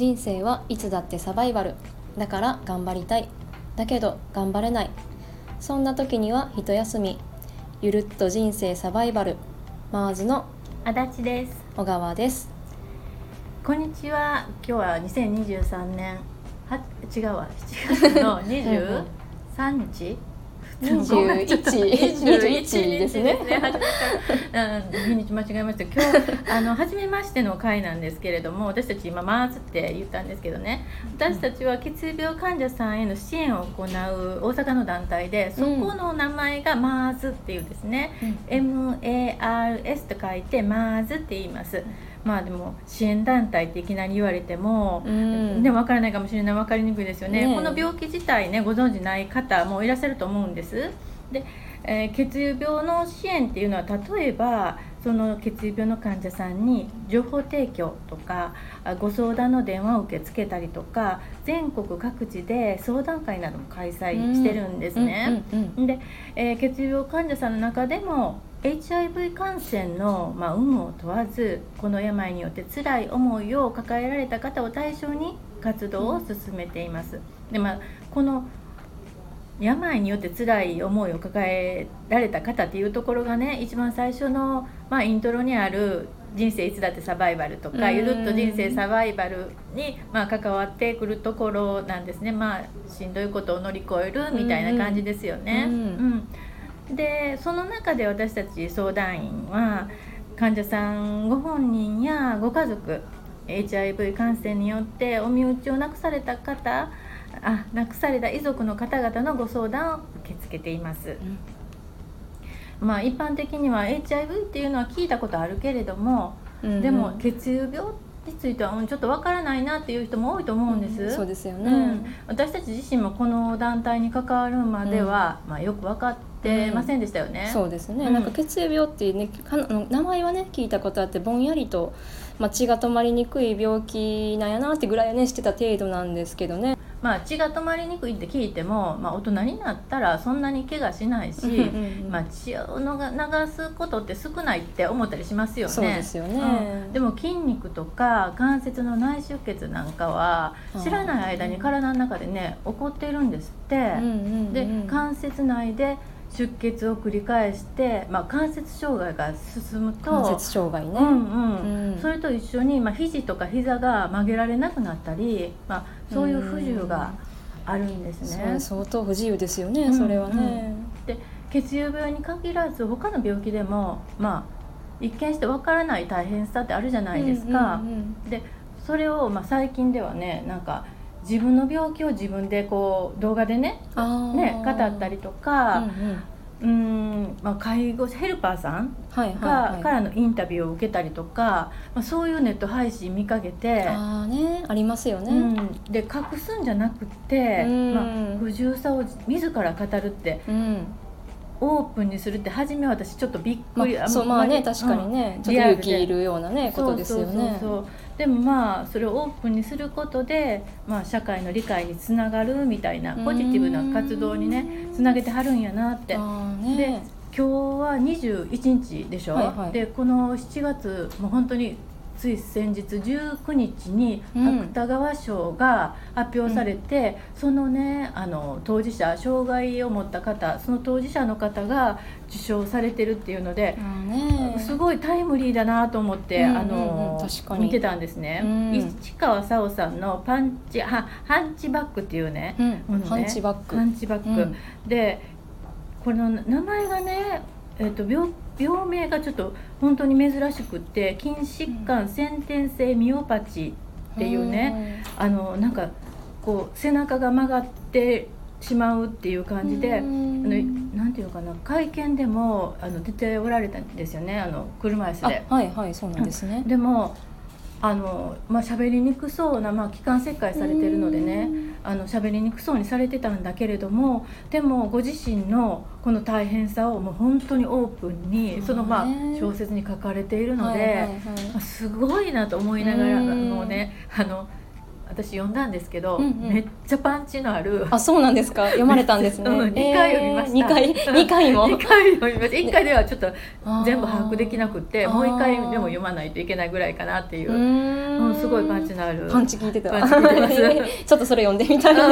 人生はいつだってサバイバル。だから頑張りたい。だけど頑張れない。そんな時には一休み。ゆるっと人生サバイバル。マーズの足立です。小川です。こんにちは。今日は2023年。は違うわ。7月の23日？21ですね。日にち間違えました今日あの初めましての会なんですけれども私たち今マーズって言ったんですけどね。私たちは血病患者さんへの支援を行う大阪の団体でそこの名前がマーズっていうですね、うん、MARS と書いてマーズって言います。まあでも支援団体っていきなり言われても、うん、でも分からないかもしれない分かりにくいですよね、ね、この病気自体ねご存じない方もいらっしゃると思うんです。で、えー、血友病の支援っていうのは例えばその血友病の患者さんに情報提供とかご相談の電話を受け付けたりとか全国各地で相談会なども開催してるんですね。で、えー、血友病患者さんの中でも HIV 感染の、まあ、有無を問わずこの病によって辛い思いを抱えられた方を対象に活動を進めています。でまあ、この病によって辛い思いを抱えられた方っていうところがね一番最初の、まあ、イントロにある「人生いつだってサバイバル」とか「ゆるっと人生サバイバルに」まあ、関わってくるところなんですねまあしんどいことを乗り越えるみたいな感じですよね。うん、うんでその中で私たち相談員は患者さんご本人やご家族 HIV 感染によってお身内を亡くされた方あ亡くされた遺族の方々のご相談を受け付けています。うん、まあ一般的には HIV っていうのは聞いたことあるけれども、うんうん、でも血友病についてはちょっとわからないなっていう人も多いと思うんです。うん、そうですよね、うん、私たち自身もこの団体に関わるまでは、まあよく分かってませんでしたよね。そうですね。なんか血友病っていうね名前はね聞いたことあってぼんやりと、まあ、血が止まりにくい病気なんやなってぐらいはねしてた程度なんですけどね。まあ、血が止まりにくいって聞いても、まあ、大人になったらそんなに怪我しないし、まあ、血を流すことって少ないって思ったりしますよね。そうですよね、うん、でも筋肉とか関節の内出血なんかは知らない間に体の中でね起こっているんですって。で関節内で出血を繰り返して、まあ、関節障害が進むと関節障害ね、うんうんうん、それと一緒に、まあ、肘とか膝が曲げられなくなったり、まあ、そういう不自由があるんですね。相当不自由ですよね、それはね。で血友病に限らず他の病気でも、まあ、一見してわからない大変さってあるじゃないですか。でそれを、まあ、最近ではねなんか自分の病気を自分でこう動画でねね語ったりとか、うん、うんまあ、介護ヘルパーさんが、はいはい、からのインタビューを受けたりとか、まあ、そういうネット配信見かけてあ,、ね、ありますよね。うん、で隠すんじゃなくて、まあ、不自由さを自ら語るって。うんオープンにするって初め私ちょっとびっくり、まあ、そうまあね確かにね、うん、ちょっと勇気いるようなねことですよね。で。もまあそれをオープンにすることで、まあ、社会の理解につながるみたいなポジティブな活動にねつなげてはるんやなって。ね、で今日は21日でしょ、はいはい、でこの7月もう本当につい先日19日に芥川賞が発表されて、うん、そのねあの当事者障害を持った方その当事者の方が受賞されてるっていうので、ね、すごいタイムリーだなと思って、うんうんうん、あの見てたんですね、うん、市川沙央さんのパンチハハンチバックっていうね,、うん、ね。ハンチバック。ハンチバック、でこの名前がねえーと、病病名がちょっと本当に珍しくって筋疾患先天性ミオパチっていうね、あのなんかこう背中が曲がってしまうっていう感じで、あのなんていうのかな会見でもあの出ておられたんですよねあの車椅子で。はいはいそうなんですね。でもあのまあ喋りにくそうなまあ気管切開されてるのでねあの喋りにくそうにされてたんだけれどもでもご自身のこの大変さをもう本当にオープンにそのまあ小説に書かれているので、すごいなと思いながらもうねあの私読んだんですけど、うんうん。めっちゃパンチのあるあそうなんですか？読まれたんですね、うん二回読みました。2回？二回も？2回読みました。1回ではちょっと全部把握できなくってもう1回でも読まないといけないぐらいかなっていうう、うん。んすごいパンチのある。パンチ聞いてた ちょっとそれ読んでみたいな。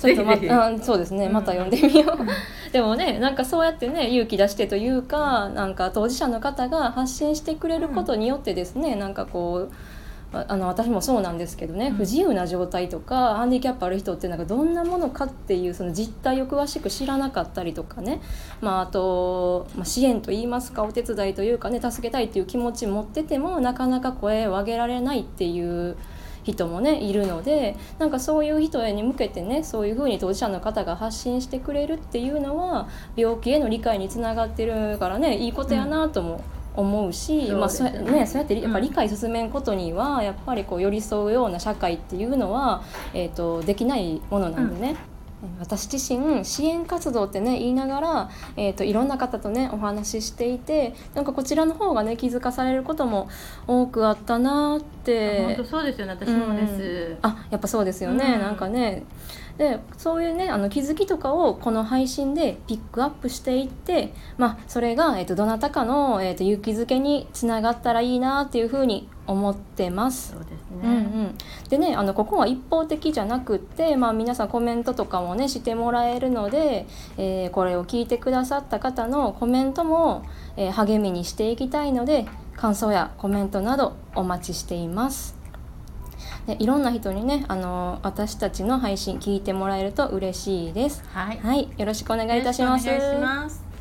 ちょっとまあそうですね。うん。また読んでみよう、でもねなんかそうやってね勇気出してというかなんか当事者の方が発信してくれることによってですね、なんかこうああの私もそうなんですけどね、うん。不自由な状態とかハンディキャップある人ってなんかどんなものかっていうその実態を詳しく知らなかったりとかね、まあ、あと、まあ、支援といいますかお手伝いというかね助けたいっていう気持ち持っててもなかなか声を上げられないっていう人もねいるのでなんかそういう人に向けてねそういうふうに当事者の方が発信してくれるっていうのは病気への理解につながってるからねいいことやなともまあそうやそうですね。ねそうやってやっぱり理解進めんことにはやっぱりこう寄り添うような社会っていうのは、えー、とできないものなんでね。私自身支援活動ってね言いながら、えー、といろんな方とねお話ししていてなんかこちらの方がね気づかされることも多くあったなーって。本当そうですよね。私もです、あやっぱそうですよね、うん。なんかねでそういうねあの気づきとかをこの配信でピックアップしていって、まあ、それが、えー、とどなたかの、えー、と勇気づけにつながったらいいなっていうふうに思ってます。そうですね、うんうん、でねあのここは一方的じゃなくって、まあ、皆さんコメントとかもねしてもらえるので、えーこれを聞いてくださった方のコメントも、えー励みにしていきたいので感想やコメントなどお待ちしています。でいろんな人にねあの私たちの配信聞いてもらえると嬉しいです。はいはい、よろしくお願いいたします。よろしくお願いします